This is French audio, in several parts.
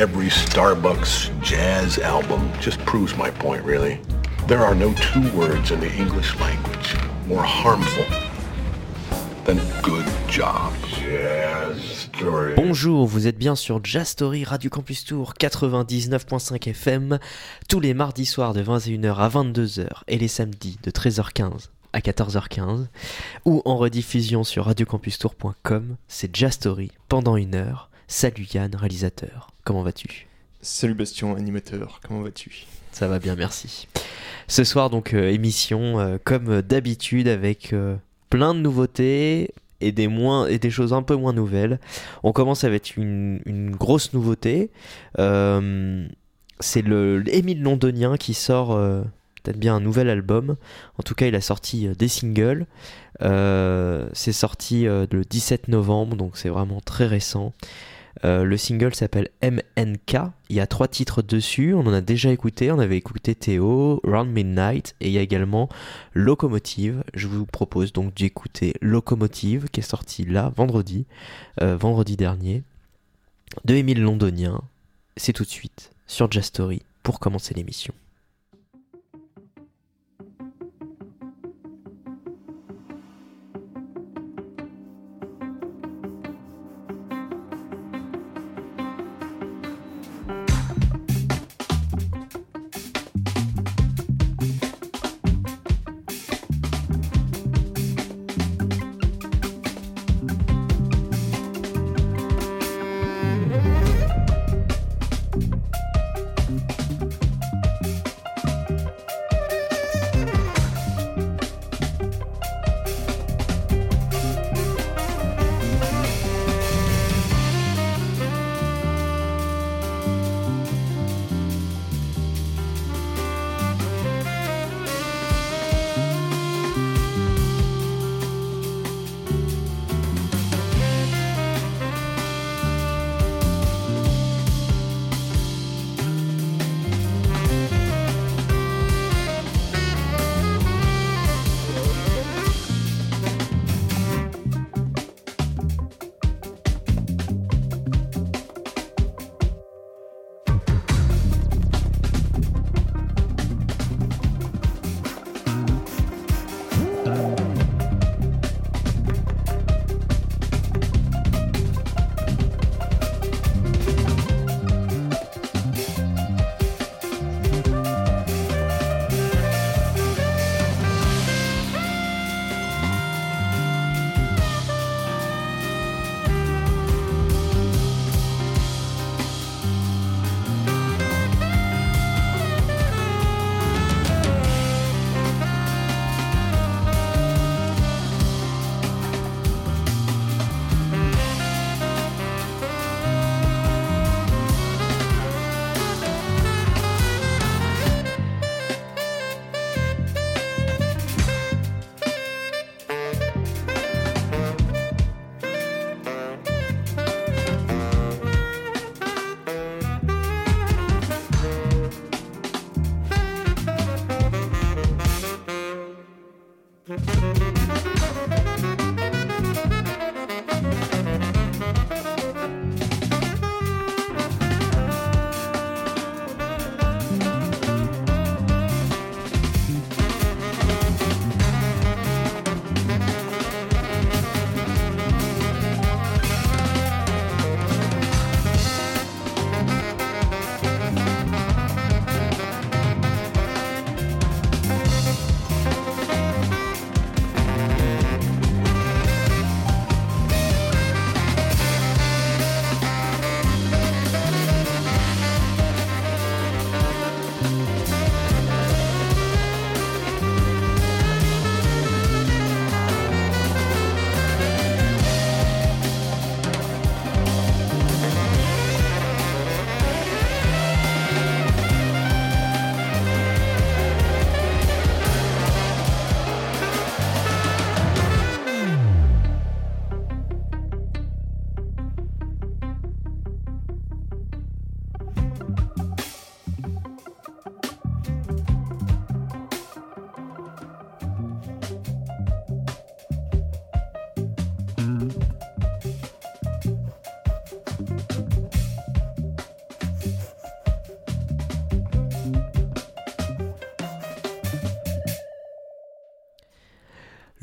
every Starbucks jazz album just proves my point, really. There are no two words in the English language more harmful than good job. Jazz story. Bonjour, vous êtes bien sur Jazz Story Radio Campus Tour 99.5 FM tous les mardis soirs de 21h à 22h et les samedis de 13h15 à 14h15 ou en rediffusion sur radiocampustour.com. C'est Jazz Story pendant une heure. Salut Yann, réalisateur. Comment vas-tu? Salut Bastien, animateur, comment vas-tu? Ça va bien, merci. Ce soir donc euh, émission euh, comme d'habitude avec euh, plein de nouveautés et des moins et des choses un peu moins nouvelles. On commence avec une, une grosse nouveauté. C'est le Émile Londonien qui sort peut-être bien un nouvel album. En tout cas, il a sorti des singles. C'est sorti le 17 novembre, donc c'est vraiment très récent. Euh, le single s'appelle MNK. Il y a trois titres dessus. On en a déjà écouté. On avait écouté Théo, Round Midnight et il y a également Locomotive. Je vous propose donc d'écouter Locomotive qui est sorti là vendredi, euh, vendredi dernier, de Émile Londonien. C'est tout de suite sur Jazz Story pour commencer l'émission.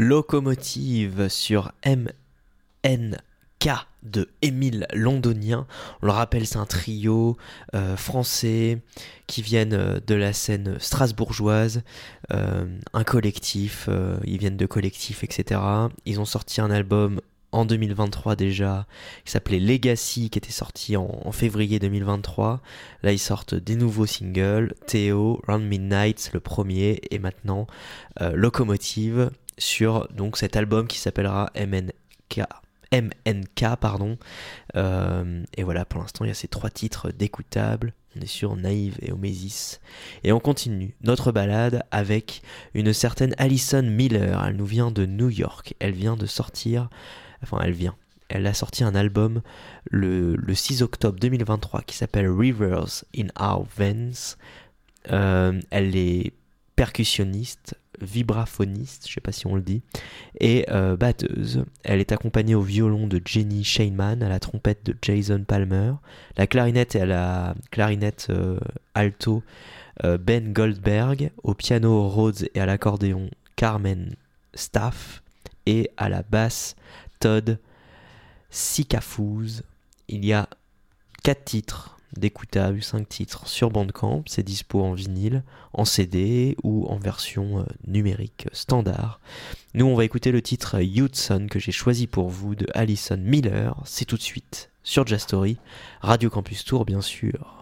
Locomotive sur MNK de Émile Londonien. On le rappelle, c'est un trio euh, français qui viennent euh, de la scène strasbourgeoise, euh, un collectif, ils viennent de collectifs, etc. Ils ont sorti un album en 2023 déjà, qui s'appelait Legacy, qui était sorti en, février 2023. Là, ils sortent des nouveaux singles, Théo, Round Midnight, le premier, et maintenant Locomotive sur donc cet album qui s'appellera MNK. MNK, pardon. Euh, et voilà, pour l'instant, il y a ces trois titres d'écoutables. On est sur Naïve et Omésis. Et on continue notre balade avec une certaine Alison Miller. Elle nous vient de New York. Elle vient de sortir. Enfin, elle vient. Elle a sorti un album le, le 6 octobre 2023 qui s'appelle Rivers in Our Veins. Euh, elle est percussionniste, vibraphoniste, je sais pas si on le dit, et euh, batteuse. Elle est accompagnée au violon de Jenny Shainman, à la trompette de Jason Palmer, la clarinette et à la clarinette euh, alto euh, Ben Goldberg, au piano Rhodes et à l'accordéon Carmen Staff, et à la basse Todd Sikafouz. Il y a quatre titres d'écoutables, 5 titres sur Bandcamp. C'est dispo en vinyle, en CD ou en version euh, numérique standard. Nous, on va écouter le titre Hudson que j'ai choisi pour vous de Alison Miller. C'est tout de suite sur Jastory, Radio Campus Tour, bien sûr.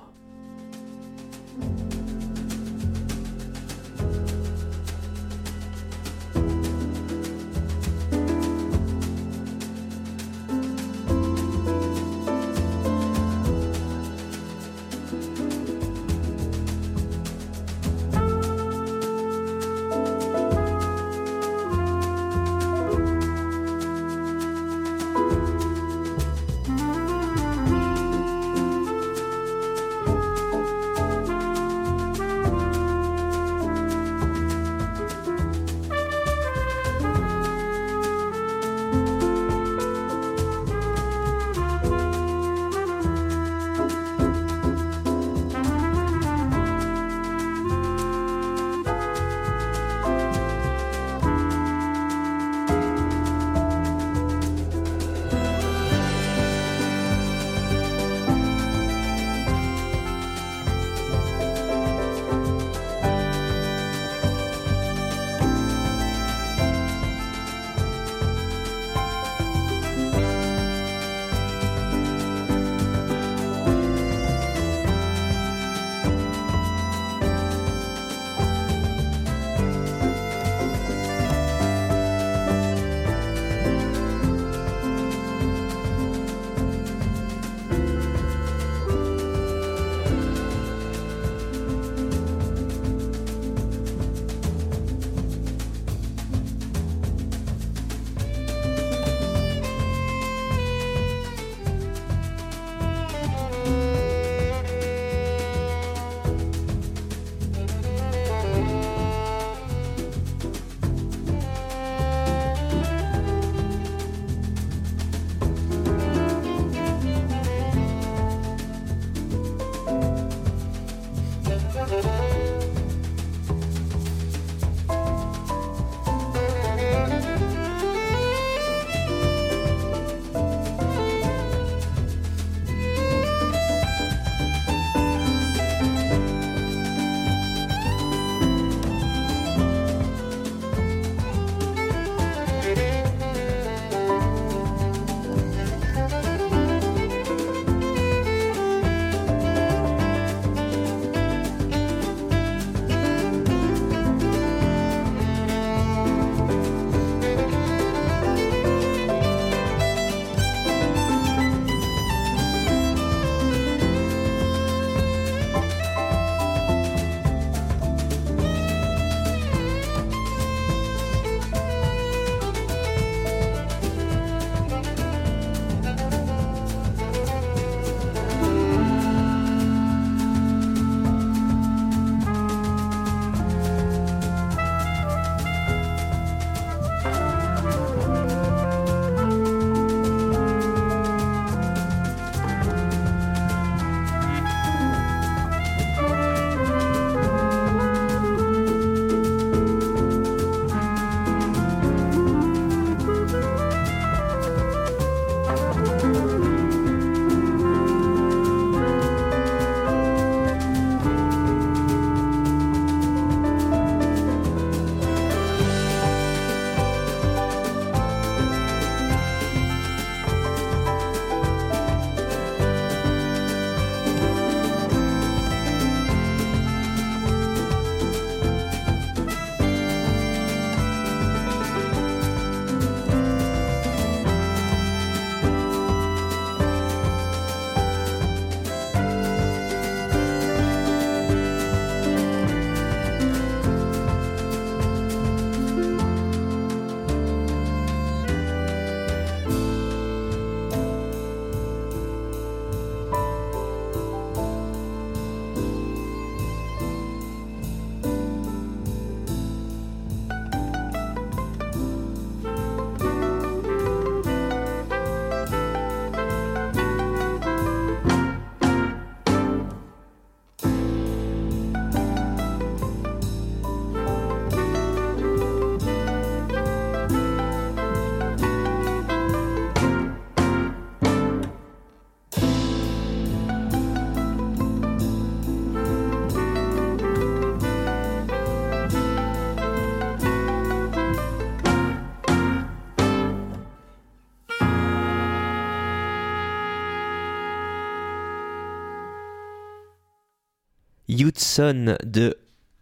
Youth Son de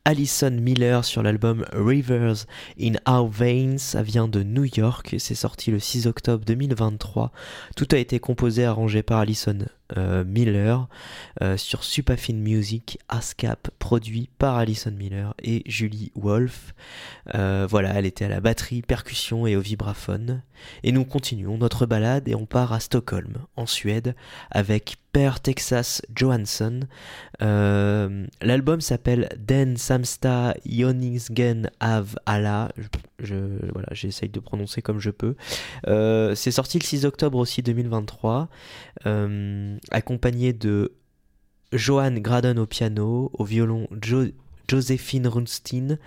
Alison Miller sur l'album Rivers in Our Veins. Vient de New York. C'est sorti le 6 octobre 2023. Tout a été composé et arrangé par Alison euh, Miller euh, sur Supafine Music, ASCAP, produit par Alison Miller et Julie Wolf. Euh, voilà, elle était à la batterie, percussion et au vibraphone. Et nous continuons notre balade et on part à Stockholm, en Suède, avec Per Texas Johansson. L'album s'appelle Den Samsta Joningsgen Av Alla. Je, voilà, j'essaye de prononcer comme je peux. C'est sorti le 6 octobre aussi 2023 accompagné de Johan Graden au piano, au violon Josephine Runstein,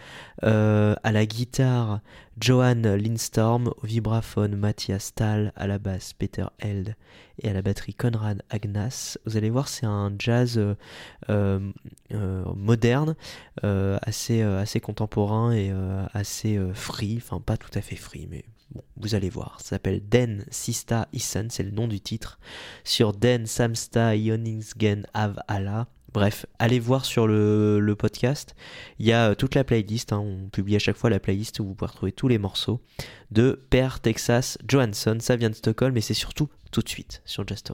euh, à la guitare Johan Lindstorm, au vibraphone Matthias Stahl, à la basse Peter Held et à la batterie Conrad Agnas. Vous allez voir, c'est un jazz euh, euh, moderne, assez, assez contemporain et assez free, enfin pas tout à fait free, mais Vous allez voir, ça s'appelle Den Sista Isen, c'est le nom du titre, sur Den Samsta Ioningsgen Av Allah. Bref, allez voir sur le, podcast, il y a euh, toute la playlist, hein. on publie à chaque fois la playlist où vous pouvez retrouver tous les morceaux de Per Texas Johansson, ça vient de Stockholm et c'est surtout tout de suite sur Just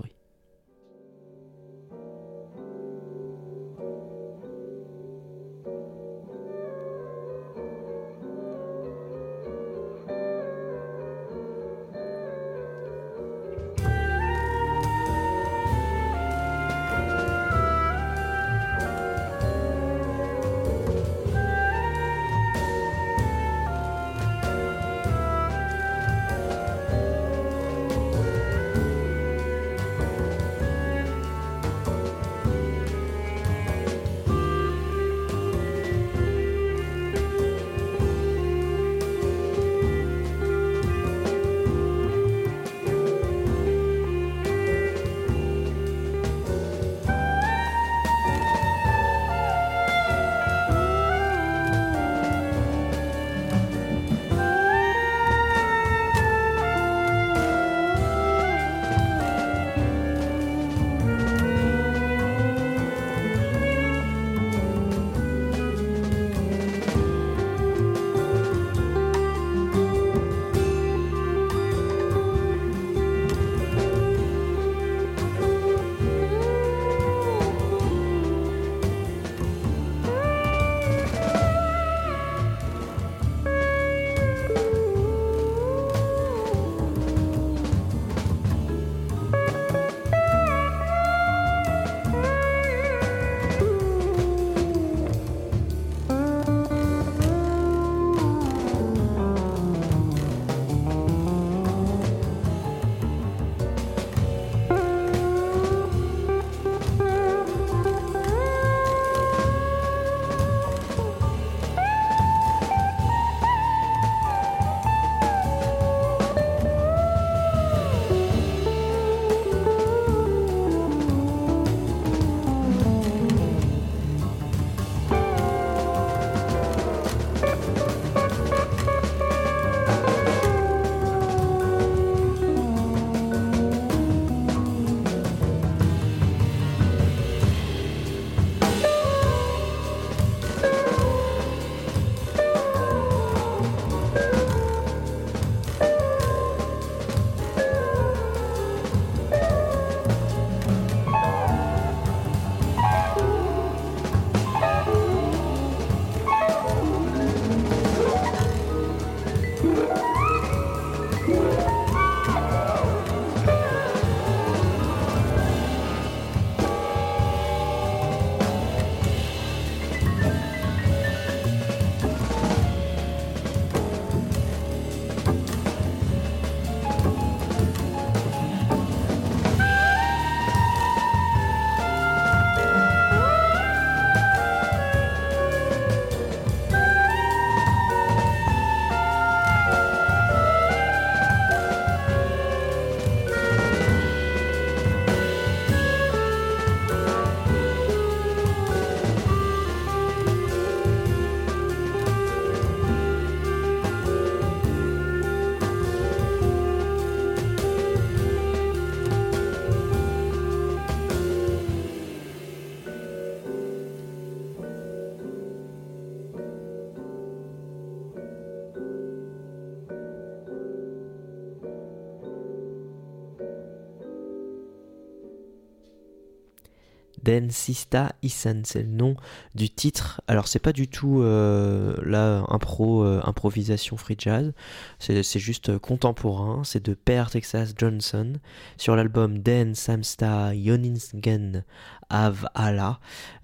Den Sista Isan, c'est le nom du titre. Alors c'est pas du tout euh, là impro, euh, improvisation free jazz, c'est c'est juste euh, contemporain. C'est de Per Texas Johnson sur l'album Den Samsta Yoningsgen Av Allah.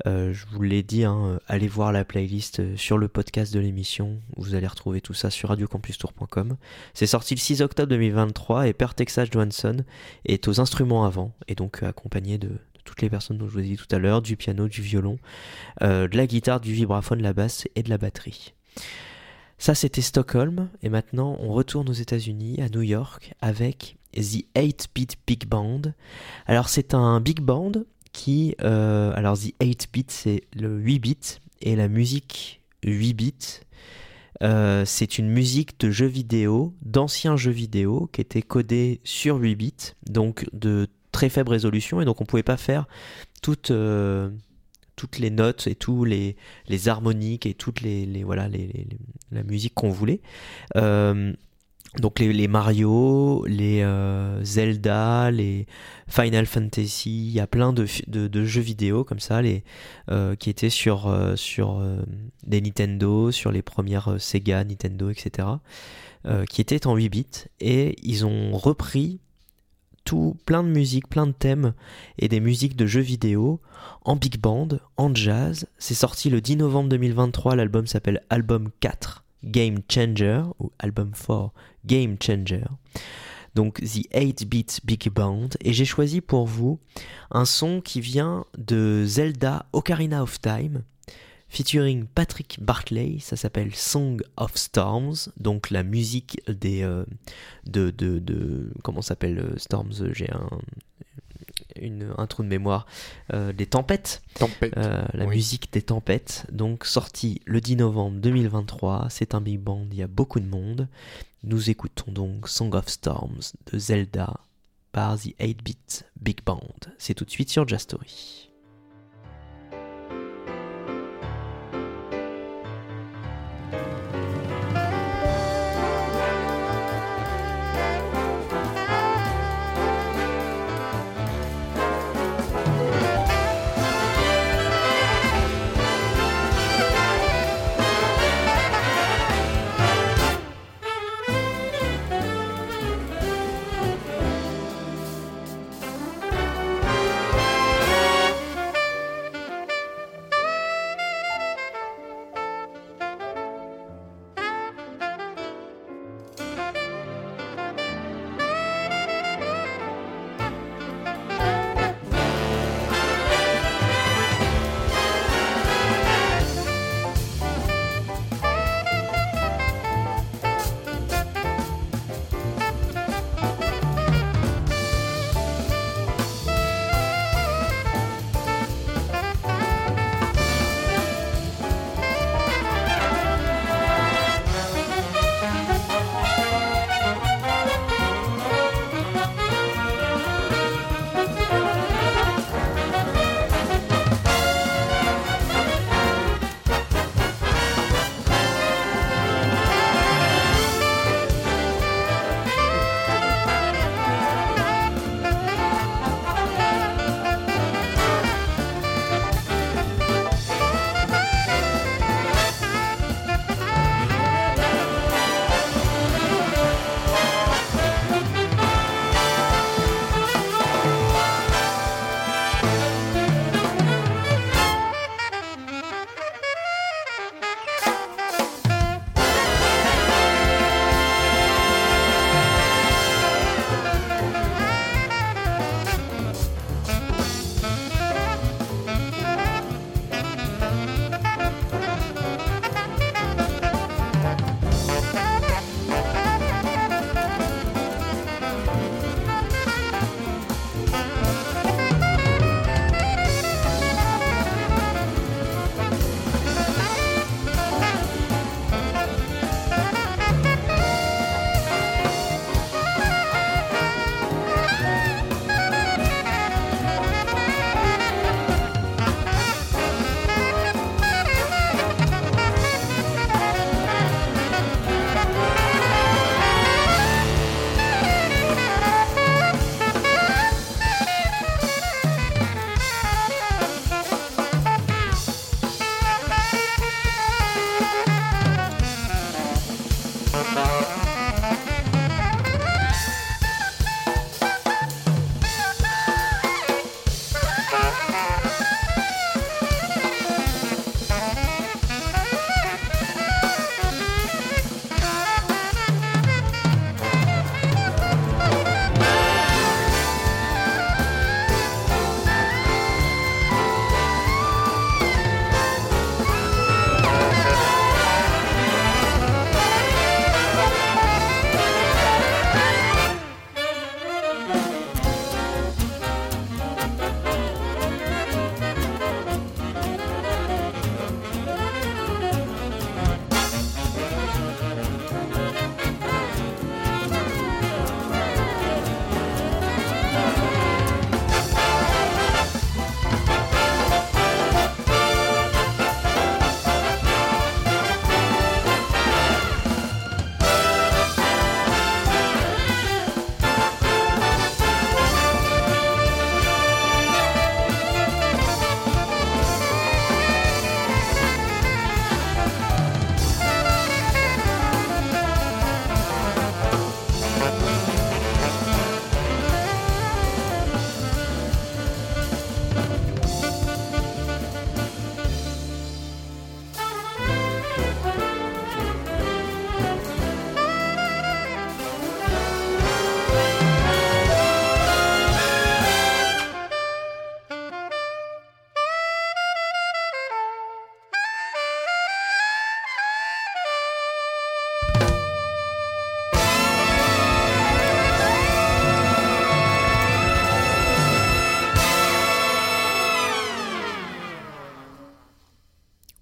Euh, je vous l'ai dit, hein, euh, allez voir la playlist euh, sur le podcast de l'émission. Vous allez retrouver tout ça sur radiocampustour.com. C'est sorti le 6 octobre 2023 et Per Texas Johnson est aux instruments avant et donc accompagné de toutes les personnes dont je vous ai dit tout à l'heure, du piano, du violon, euh, de la guitare, du vibraphone, de la basse et de la batterie. Ça c'était Stockholm et maintenant on retourne aux États-Unis, à New York, avec The 8-Bit Big Band. Alors c'est un big band qui, euh, alors The 8-Bit c'est le 8 bits et la musique 8 bits. euh, c'est une musique de jeux vidéo, d'anciens jeux vidéo qui étaient codés sur 8 bits, donc de très faible résolution, et donc on pouvait pas faire toutes, euh, toutes les notes et tous les, les harmoniques et toutes les, les- voilà les, les- la musique qu'on voulait. Euh, donc les, Mario, les euh, Zelda, les Final Fantasy, il y a plein de, de, jeux vidéo comme ça, les, qui étaient sur, sur des Nintendo, sur les premières Sega, Nintendo, etc., qui étaient en 8 bits, et ils ont repris plein de musiques, plein de thèmes et des musiques de jeux vidéo en big band, en jazz. C'est sorti le 10 novembre 2023, l'album s'appelle Album 4 Game Changer, ou Album 4 Game Changer. Donc The 8-Bit Big Band. Et j'ai choisi pour vous un son qui vient de Zelda Ocarina of Time, featuring Patrick Bartley. Ça s'appelle Song of Storms, donc la musique des euh, de, de, de comment s'appelle euh, Storms. J'ai un une, un trou de mémoire. Euh, des tempêtes. Tempête. Euh, la Oui. musique des tempêtes, donc sorti le 10 novembre 2023. C'est un big band, il y a beaucoup de monde. Nous écoutons donc Song of Storms de Zelda par The 8-Bit Big Band. C'est tout de suite sur Jazz Yeah.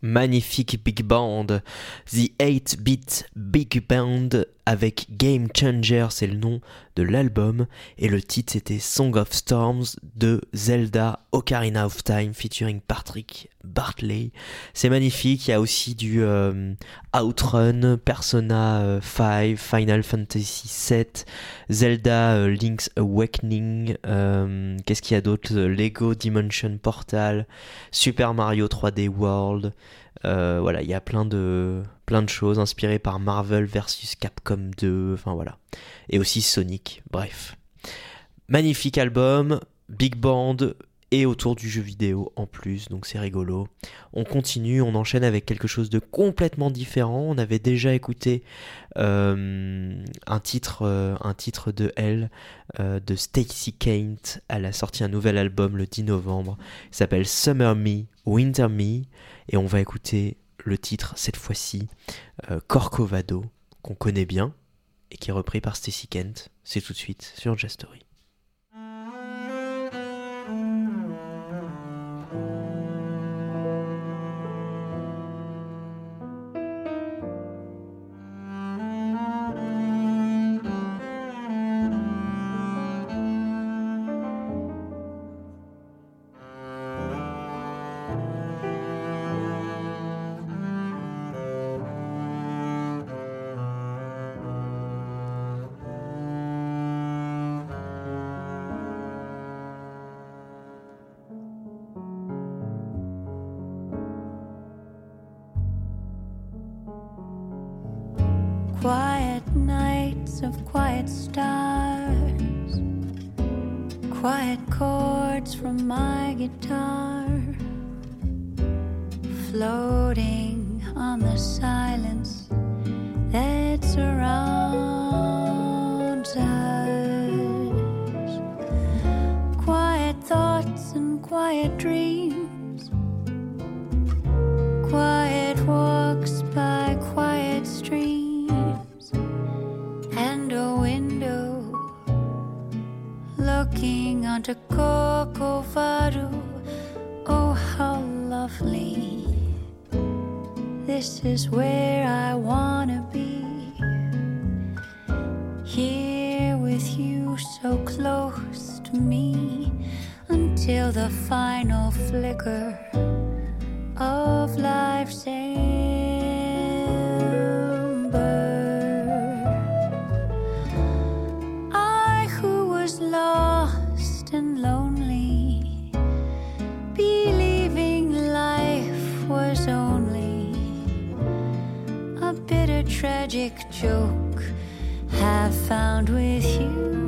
Magnifique big band, The 8-Bit Big Band avec Game Changer, c'est le nom de l'album, et le titre c'était Song of Storms de Zelda Ocarina of Time featuring Patrick Bartley. C'est magnifique, il y a aussi du euh, Outrun, Persona 5, euh, Final Fantasy 7, Zelda euh, Link's Awakening, qu'est-ce qu'il y a d'autre? Lego Dimension Portal, Super Mario 3D World, voilà, il y a plein de choses inspirées par Marvel versus Capcom 2, enfin voilà. Et aussi Sonic, bref. Magnifique album, big band et autour du jeu vidéo en plus, donc c'est rigolo. On continue, on enchaîne avec quelque chose de complètement différent. On avait déjà écouté euh, un, titre, euh, un titre de elle, euh, de Stacy Kent. Elle a sorti un nouvel album le 10 novembre. Il s'appelle Summer Me, Winter Me. Et on va écouter le titre cette fois-ci, euh, Corcovado, qu'on connaît bien et qui est repris par Stacy Kent. C'est tout de suite sur Jastory. the quiet nights of quiet stars, quiet chords from my guitar, floating on the silence that surrounds us. Quiet thoughts and quiet dreams. under cocoa. Oh, how lovely! This is where I wanna be. Here with you, so close to me, until the final flicker of life's end. tragic joke I found with you.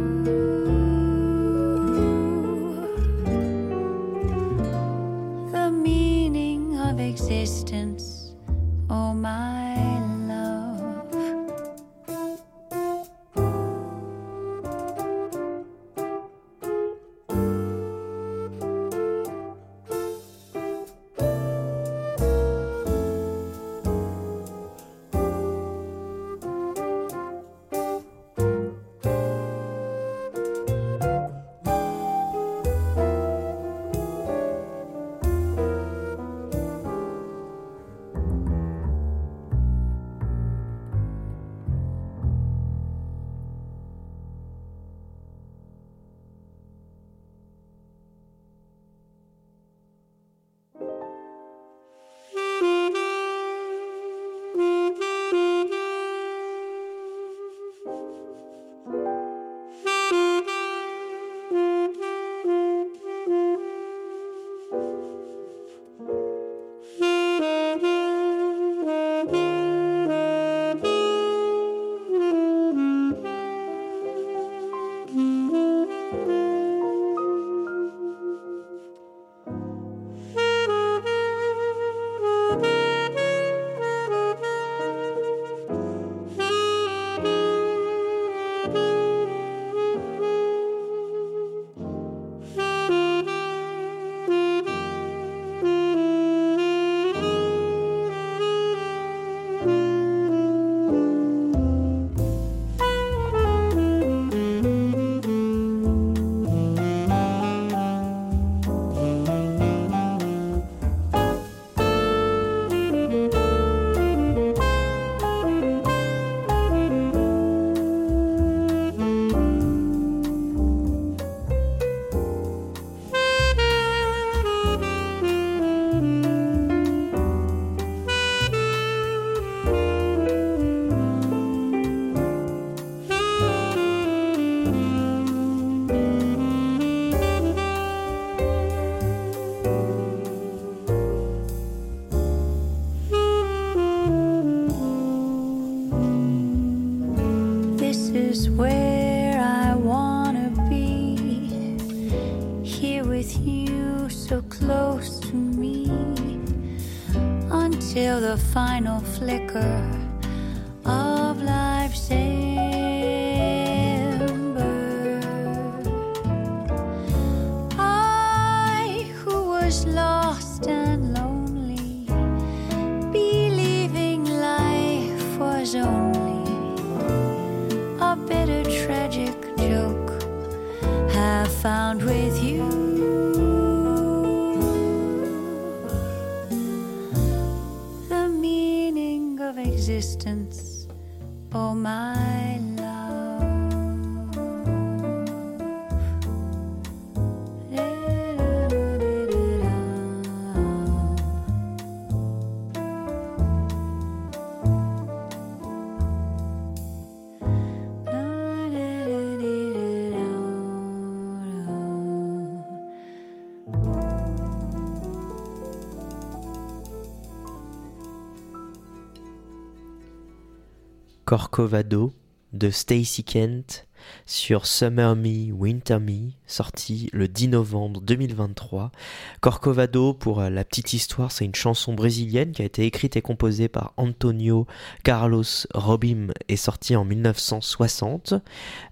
Corcovado de Stacy Kent sur Summer Me, Winter Me, sorti le 10 novembre 2023. Corcovado, pour euh, la petite histoire, c'est une chanson brésilienne qui a été écrite et composée par Antonio Carlos Robim et sortie en 1960.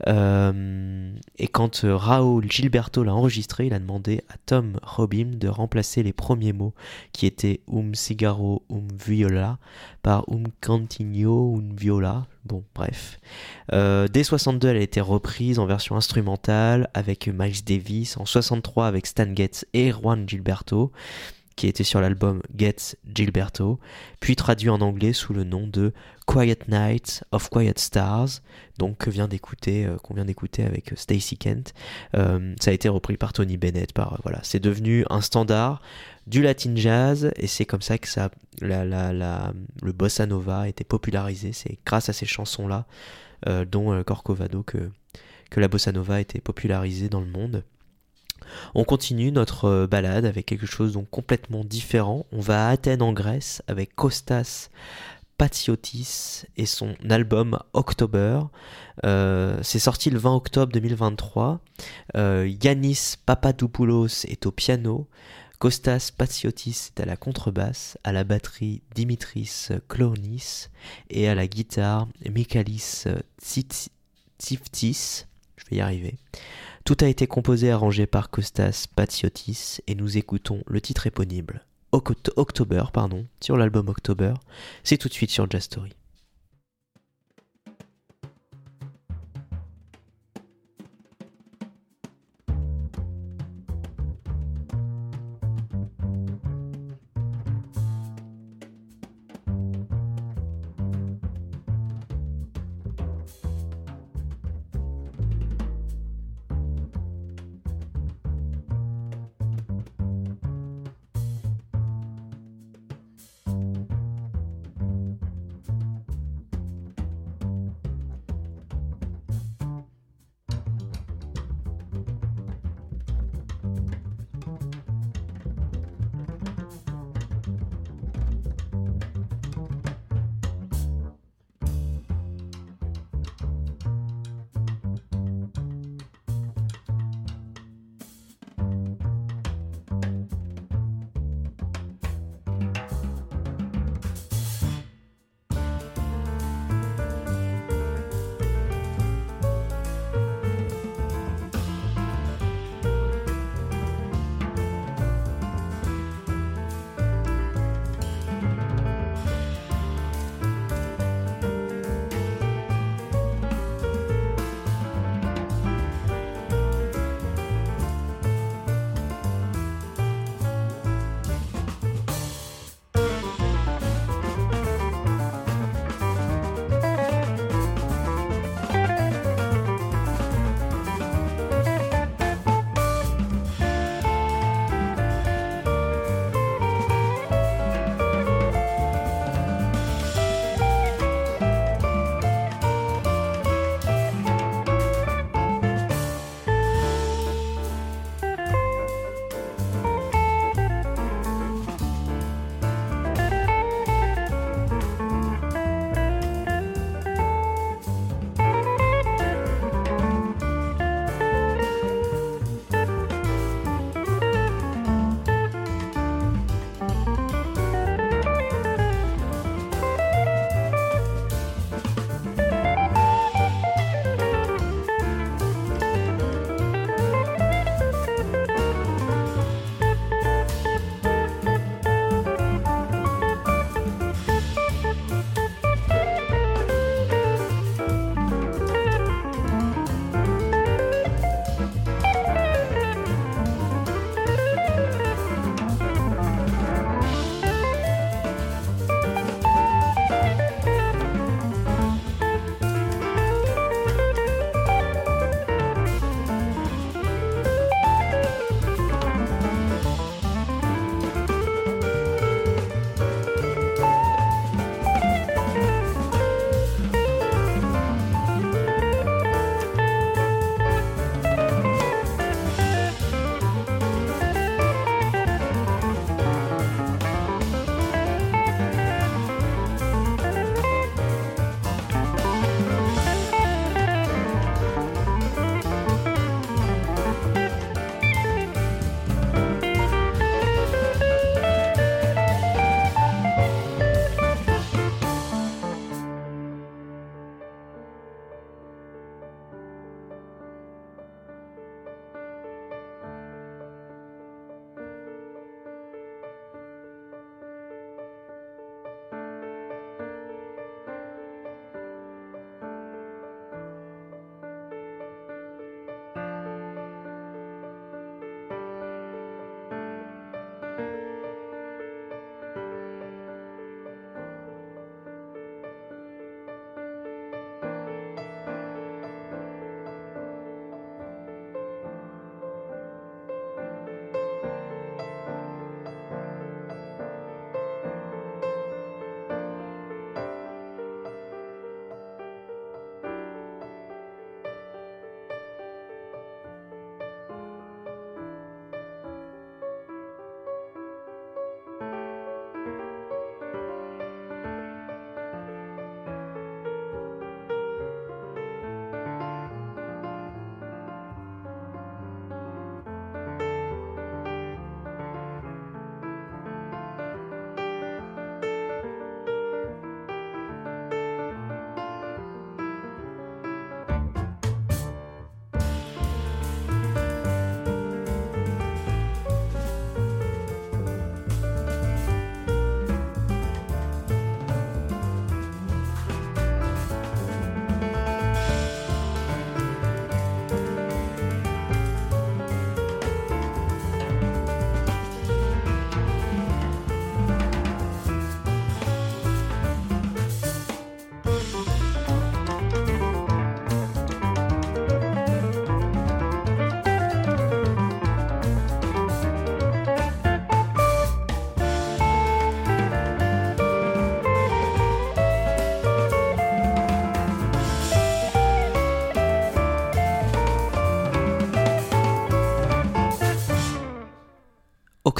Euh, et quand euh, Raúl Gilberto l'a enregistré, il a demandé à Tom Robim de remplacer les premiers mots qui étaient um cigarro, um viola par um cantinho, um viola. Bon, bref. Euh, dès 62, elle a été reprise en version instrumentale avec Miles Davis, en 63 avec Stan Getz et Juan Gilberto, qui était sur l'album Getz Gilberto, puis traduit en anglais sous le nom de Quiet Night of Quiet Stars, donc que vient d'écouter, euh, qu'on vient d'écouter avec Stacy Kent. Euh, ça a été repris par Tony Bennett. Par voilà, c'est devenu un standard du latin jazz et c'est comme ça que ça, la, la, le bossa nova a été popularisé. C'est grâce à ces chansons là, euh, dont euh, Corcovado, que que la bossa nova a été popularisée dans le monde. On continue notre euh, balade avec quelque chose donc complètement différent. On va à Athènes en Grèce avec Kostas Patsiotis et son album October. Euh, c'est sorti le 20 octobre 2023. Euh, Yanis Papadopoulos est au piano. Kostas Patsiotis est à la contrebasse, à la batterie Dimitris Klounis et à la guitare Mikalis Tsiftis. Je vais y arriver. Tout a été composé et arrangé par Kostas Patsiotis et nous écoutons le titre éponyme Oct- October pardon, sur l'album October. C'est tout de suite sur Jazz Story.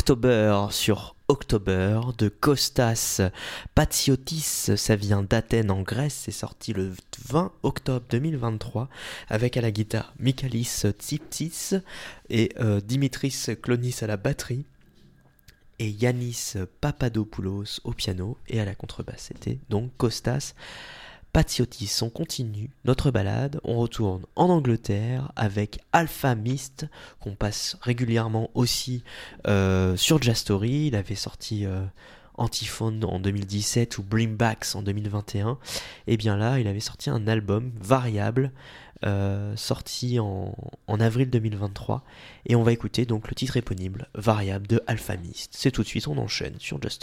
October sur October de Kostas Patsiotis, ça vient d'Athènes en Grèce, c'est sorti le 20 octobre 2023 avec à la guitare Mikalis Tsiptis et euh, Dimitris Klonis à la batterie et Yanis Papadopoulos au piano et à la contrebasse. C'était donc Kostas Patsiotis. On continue notre balade, on retourne en Angleterre avec Alpha Mist, qu'on passe régulièrement aussi euh, sur Jazz Story. Il avait sorti euh, Antiphone en 2017 ou Bringbacks en 2021. Et bien là, il avait sorti un album variable, euh, sorti en, avril 2023. Et on va écouter donc le titre éponyme, Variable de Alpha Mist. C'est tout de suite, on enchaîne sur Jazz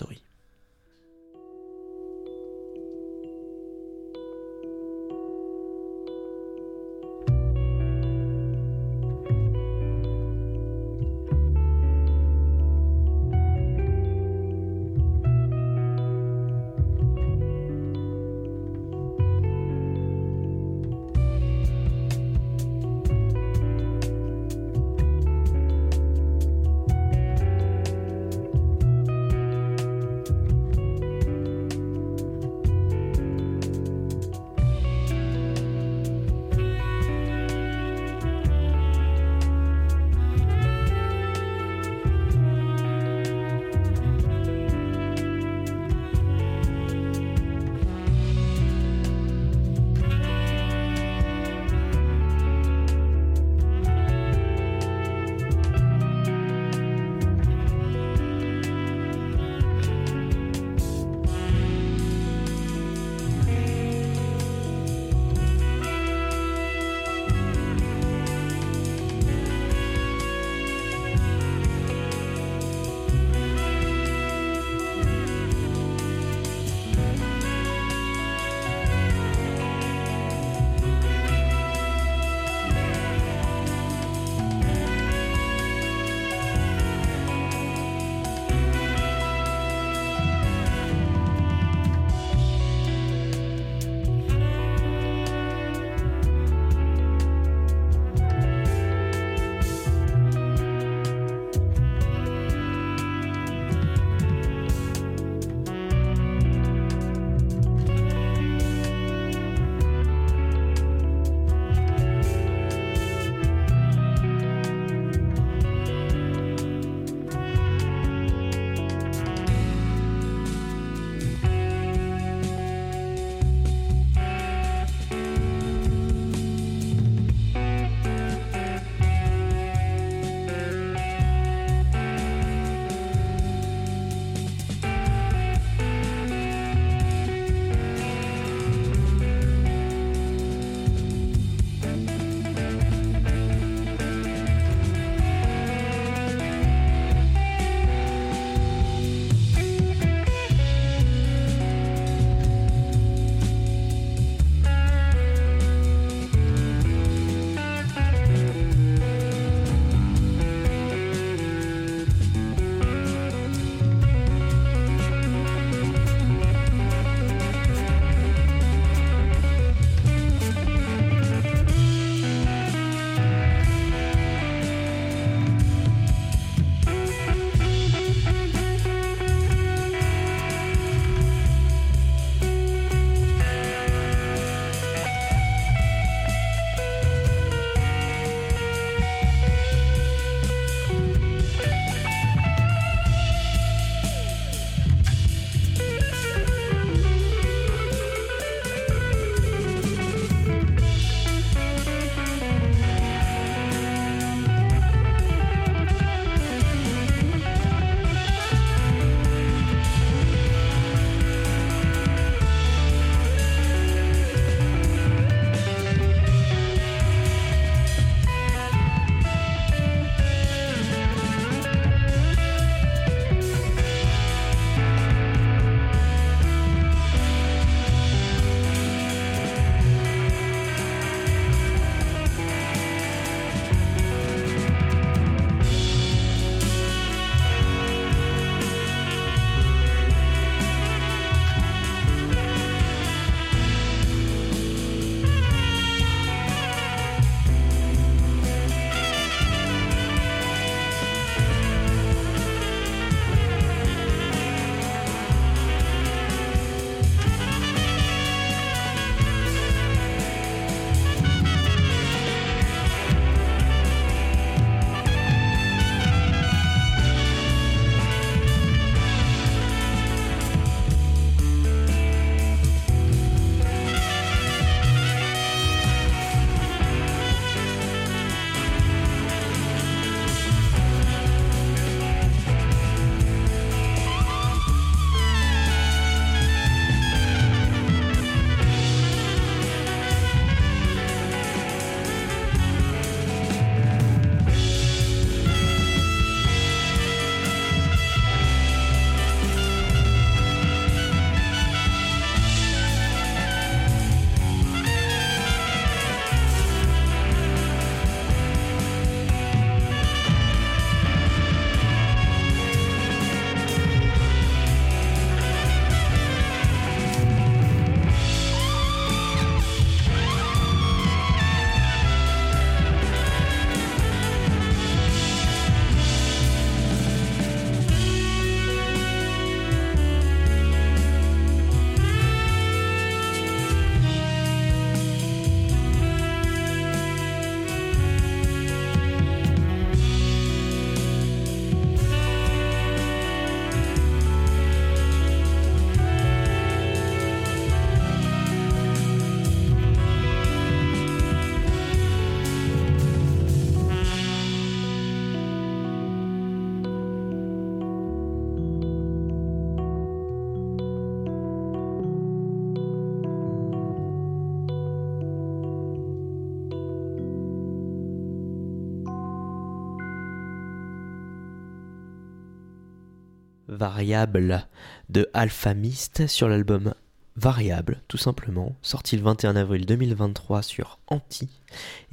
Variable de Alphamist sur l'album Variable, tout simplement, sorti le 21 avril 2023 sur Anti.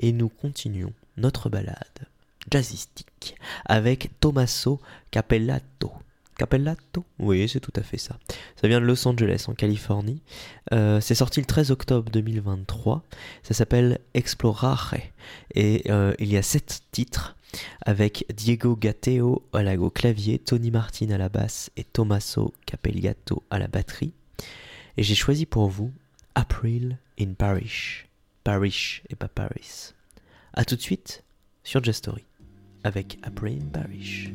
Et nous continuons notre balade jazzistique avec Tommaso Capellato. Capellato Oui, c'est tout à fait ça. Ça vient de Los Angeles, en Californie. Euh, c'est sorti le 13 octobre 2023. Ça s'appelle Explorare. Et euh, il y a sept titres avec Diego Gatteo à la clavier, Tony Martin à la basse et Tommaso Capelliato à la batterie. Et j'ai choisi pour vous April in Paris. Paris et pas Paris. A tout de suite sur Just Story avec April in Paris.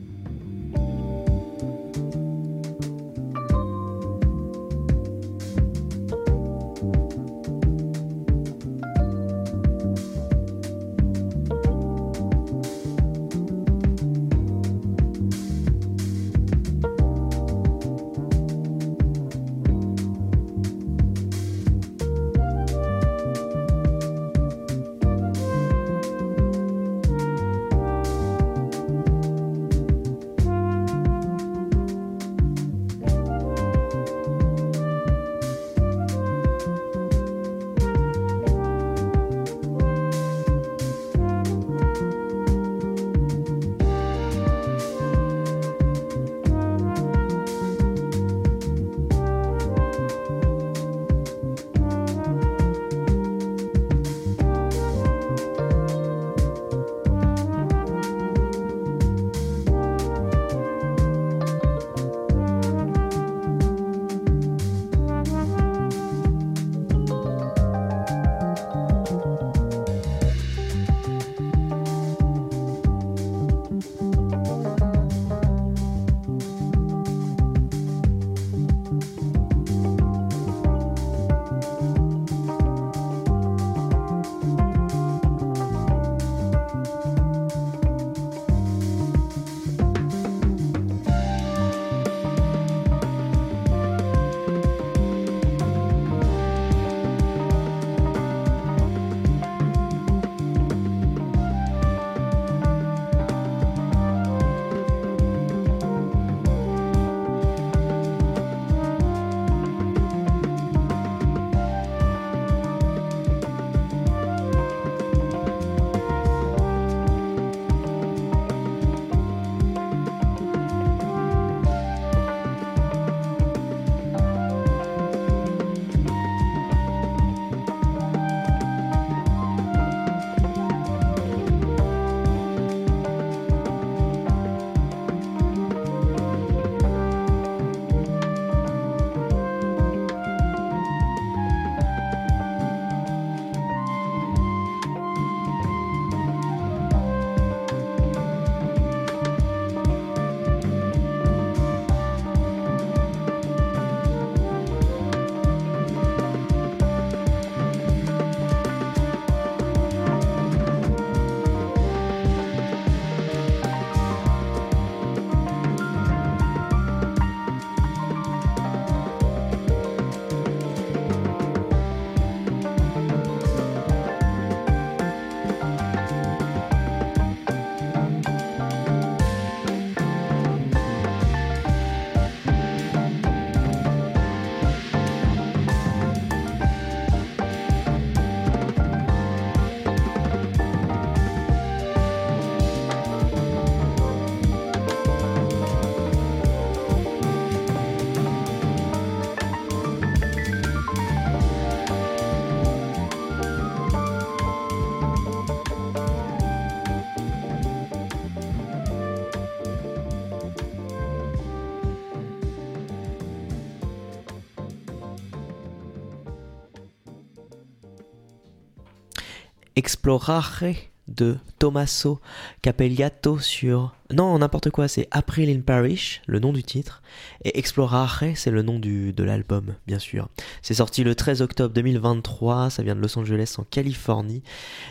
Explorare de Tommaso Capelliato sur... Non, n'importe quoi, c'est April in Paris, le nom du titre, et Explorare, c'est le nom de l'album, bien sûr. C'est sorti le 13 octobre 2023, ça vient de Los Angeles en Californie,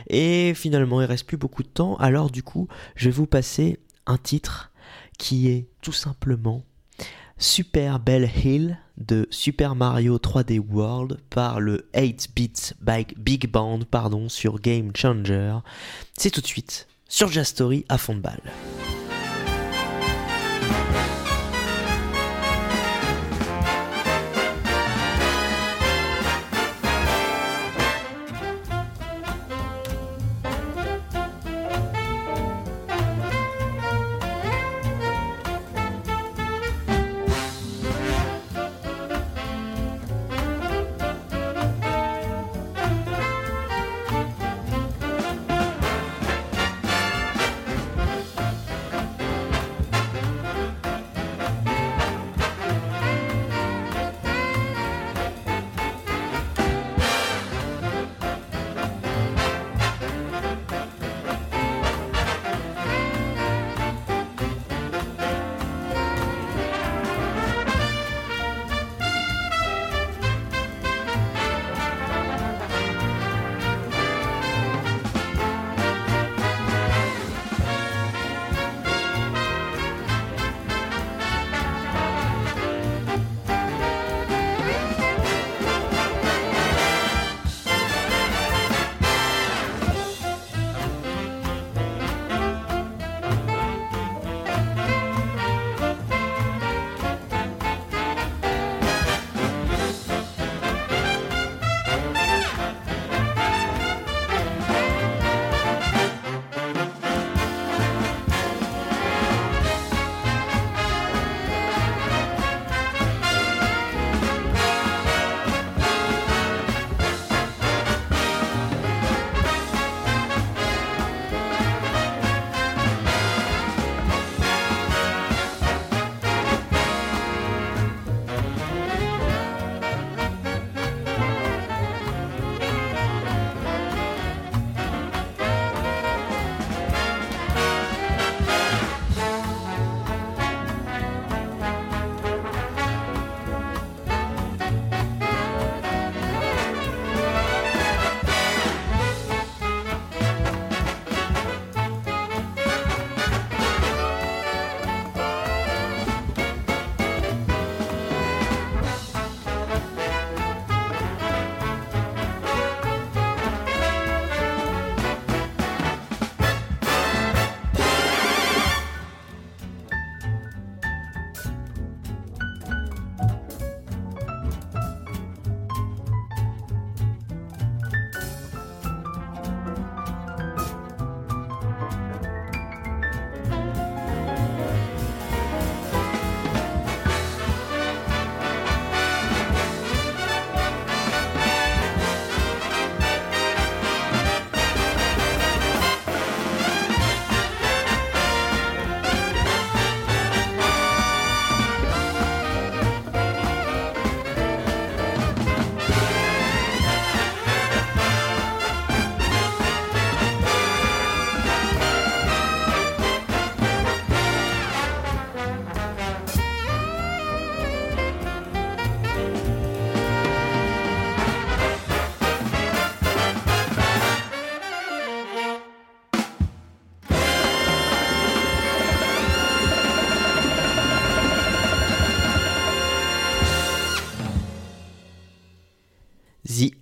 et finalement il reste plus beaucoup de temps, alors du coup, je vais vous passer un titre qui est tout simplement Super Bell Hill de Super Mario 3D World par le 8-bit Big Band pardon, sur Game Changer. C'est tout de suite sur Jazz Story à fond de balle.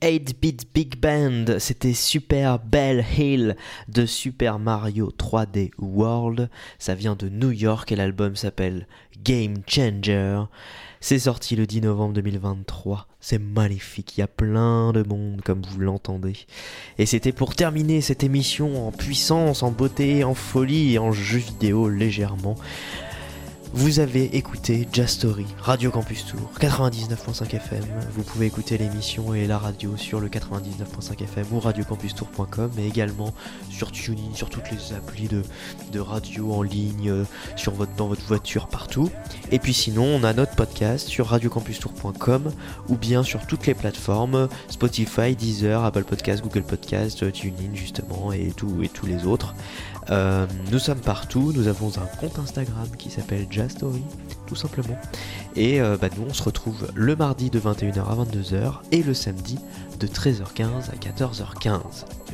8-Bit Big Band, c'était Super Bell Hill de Super Mario 3D World. Ça vient de New York et l'album s'appelle Game Changer. C'est sorti le 10 novembre 2023. C'est magnifique, il y a plein de monde comme vous l'entendez. Et c'était pour terminer cette émission en puissance, en beauté, en folie et en jeu vidéo légèrement. Vous avez écouté Jazz Story, Radio Campus Tour, 99.5 FM. Vous pouvez écouter l'émission et la radio sur le 99.5 FM ou radiocampustour.com, mais également sur TuneIn, sur toutes les applis de, radio en ligne, euh, sur votre, dans votre voiture, partout. Et puis sinon, on a notre podcast sur radiocampustour.com ou bien sur toutes les plateformes Spotify, Deezer, Apple Podcast, Google Podcast, TuneIn justement et, et tous les autres. Euh, nous sommes partout, nous avons un compte Instagram qui s'appelle Jazz Story, tout simplement. Et euh, bah, nous on se retrouve le mardi de 21h à 22h et le samedi de 13h15 à 14h15.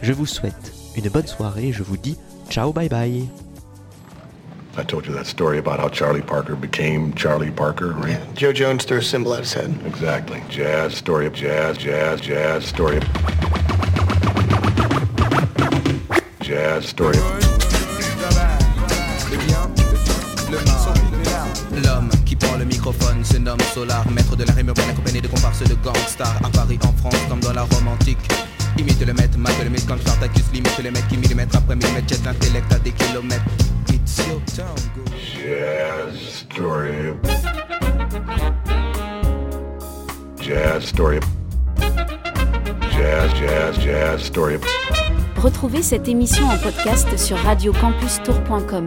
Je vous souhaite une bonne soirée, je vous dis ciao bye bye. I told you that story about how Charlie Parker became Charlie Parker, right? Yeah, Joe Jones threw a symbol at his head. Exactly. Jazz, story of jazz, jazz, jazz, story of... Jazz, story of... L'homme qui prend le microphone se nomme Solar, maître de la rime urbaine accompagné de comparses de gangsters à Paris, en France, comme dans la Rome antique. Imite le maître, mate le mythe comme Spartacus, limite le mec qui millimètre après millimètre jette l'intellect à des kilomètres. It's your town, go. Jazz, story. Jazz, story. Jazz, jazz, jazz, story. Retrouvez cette émission en podcast sur radiocampustour.com.